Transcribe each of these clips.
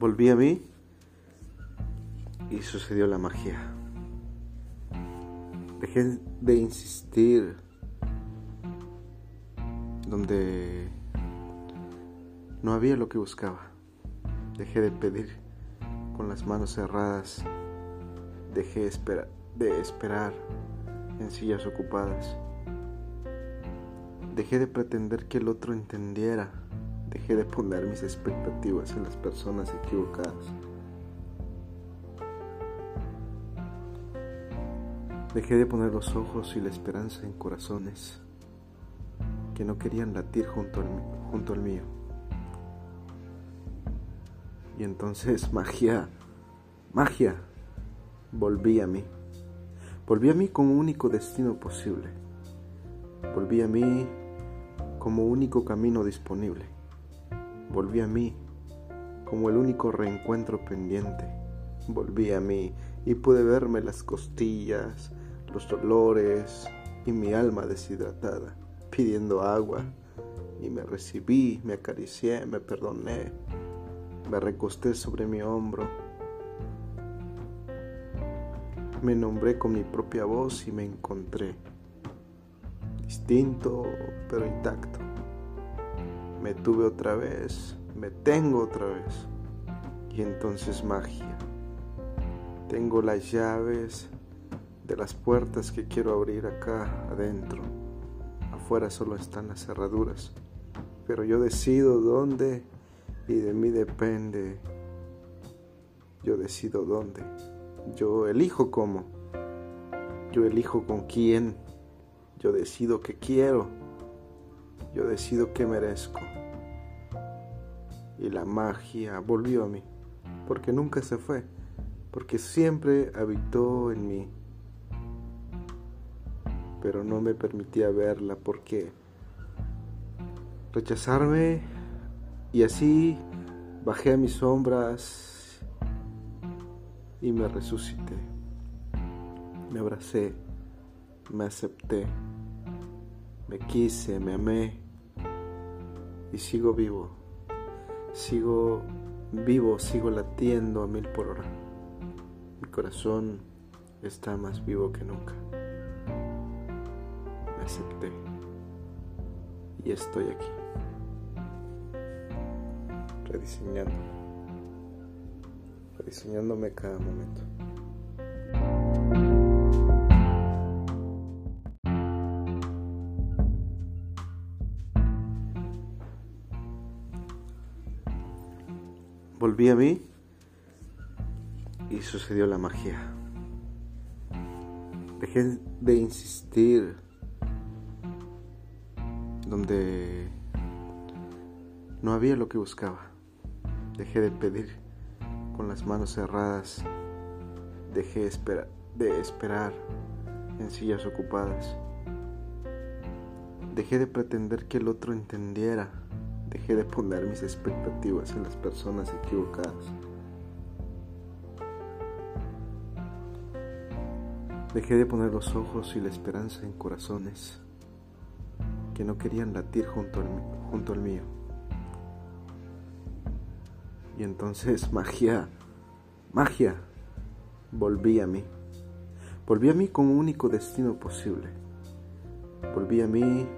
Volví a mí y sucedió la magia. Dejé de insistir donde no había lo que buscaba. Dejé de pedir con las manos cerradas. Dejé de esperar en sillas ocupadas. Dejé de pretender que el otro entendiera. Dejé de poner mis expectativas en las personas equivocadas. Dejé de poner los ojos y la esperanza en corazones que no querían latir junto al, junto mío. Y entonces magia, magia, volví a mí. Volví a mí como único destino posible. Volví a mí como único camino disponible. Volví a mí como el único reencuentro pendiente. Volví a mí y pude verme las costillas, los dolores y mi alma deshidratada, pidiendo agua. Y me recibí, me acaricié, me perdoné, me recosté sobre mi hombro. Me nombré con mi propia voz y me encontré, distinto pero intacto. Me tuve otra vez, me tengo otra vez. Y entonces magia. Tengo las llaves de las puertas que quiero abrir acá adentro. Afuera solo están las cerraduras. Pero yo decido dónde y de mí depende. Yo decido dónde. Yo elijo cómo. Yo elijo con quién. Yo decido qué quiero. Yo decido qué merezco. Y la magia volvió a mí. Porque nunca se fue. Porque siempre habitó en mí pero no me permitía verla porque rechazarme y así bajé a mis sombras y me resucité. Me abracé, me acepté, me quise, me amé y sigo vivo. Sigo vivo, sigo latiendo a mil por hora. Mi corazón está más vivo que nunca acepté y estoy aquí, rediseñando, rediseñándome cada momento. Volví a mí y sucedió la magia. Dejé de insistir donde no había lo que buscaba. Dejé de pedir con las manos cerradas. Dejé de esperar en sillas ocupadas. Dejé de pretender que el otro entendiera. Dejé de poner mis expectativas en las personas equivocadas. Dejé de poner los ojos y la esperanza en corazones que no querían latir junto al, mío. Y entonces magia, magia, volví a mí. Volví a mí como único destino posible. Volví a mí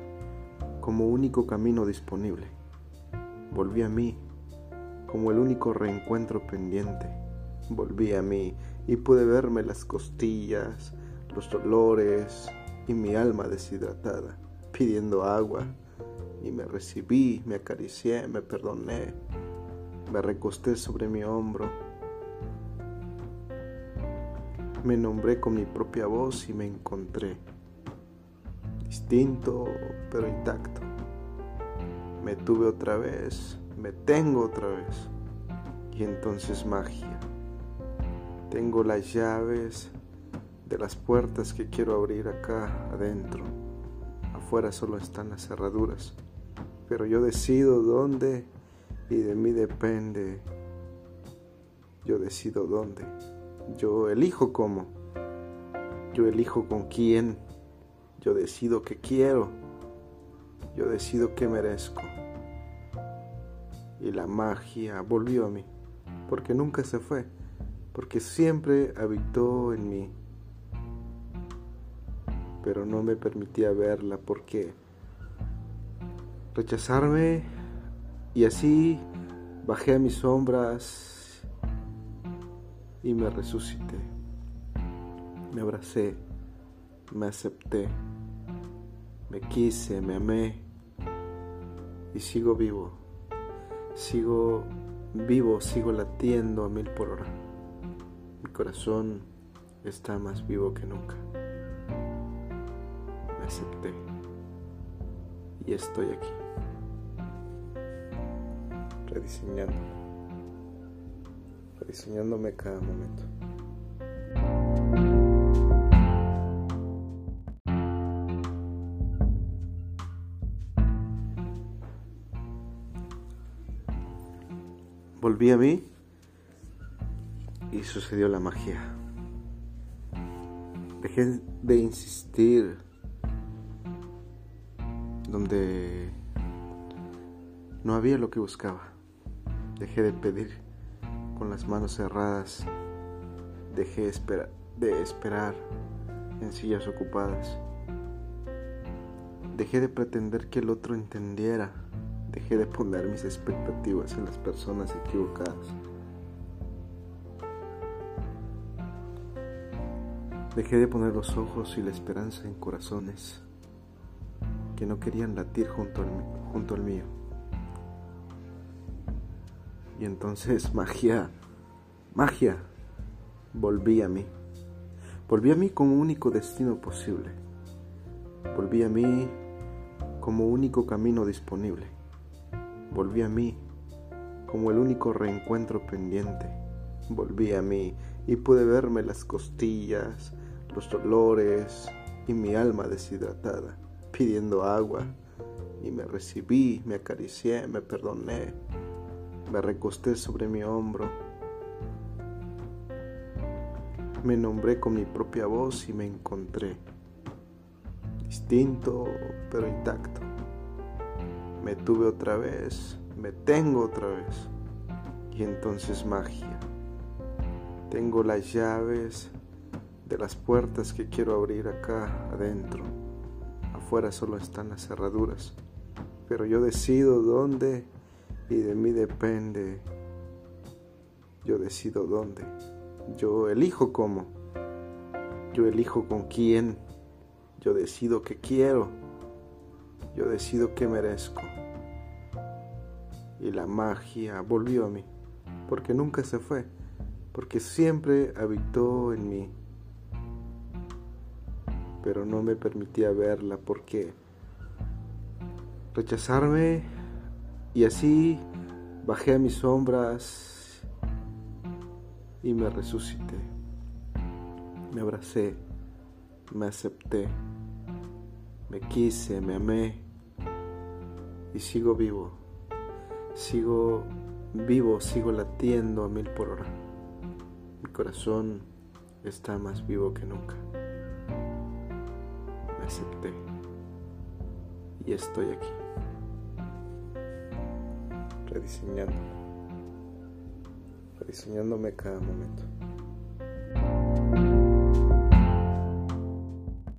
como único camino disponible. Volví a mí como el único reencuentro pendiente. Volví a mí y pude verme las costillas, los dolores y mi alma deshidratada pidiendo agua y me recibí, me acaricié, me perdoné, me recosté sobre mi hombro, me nombré con mi propia voz y me encontré, distinto pero intacto. Me tuve otra vez, me tengo otra vez y entonces magia. Tengo las llaves de las puertas que quiero abrir acá adentro afuera solo están las cerraduras, pero yo decido dónde y de mí depende. Yo decido dónde. Yo elijo cómo. Yo elijo con quién. Yo decido qué quiero. Yo decido qué merezco. Y la magia volvió a mí, porque nunca se fue, porque siempre habitó en mí, pero no me permitía verla porque rechazarme y así bajé a mis sombras y me resucité, me abracé, me acepté, me quise, me amé y sigo vivo, sigo vivo, sigo latiendo a mil por hora. Mi corazón está más vivo que nunca. Me acepté y estoy aquí, rediseñando, rediseñándome cada momento. Volví a mí y sucedió la magia. Dejé de insistir donde no había lo que buscaba. Dejé de pedir con las manos cerradas. Dejé de esperar en sillas ocupadas. Dejé de pretender que el otro entendiera Dejé de poner mis expectativas en las personas equivocadas. Dejé de poner los ojos y la esperanza en corazones que no querían latir junto al, mío. Y entonces magia, magia, volví a mí. Volví a mí como único destino posible. Volví a mí como único camino disponible volví a mí como el único reencuentro pendiente. Volví a mí y pude verme las costillas, los dolores y mi alma deshidratada, pidiendo agua. Y me recibí, me acaricié, me perdoné, me recosté sobre mi hombro. Me nombré con mi propia voz y me encontré, distinto pero intacto me tuve otra vez, me tengo otra vez. Y entonces magia. Tengo las llaves de las puertas que quiero abrir acá adentro. Afuera solo están las cerraduras. Pero yo decido dónde y de mí depende. Yo decido dónde. Yo elijo cómo. Yo elijo con quién. Yo decido qué quiero. Yo decido qué merezco. Y la magia volvió a mí, porque nunca se fue, porque siempre habitó en mí, pero no me permitía verla porque rechazarme y así bajé a mis sombras y me resucité, me abracé, me acepté, me quise, me amé y sigo vivo sigo vivo, sigo latiendo a mil por hora. Mi corazón está más vivo que nunca. Me acepté y estoy aquí, rediseñando, rediseñándome cada momento.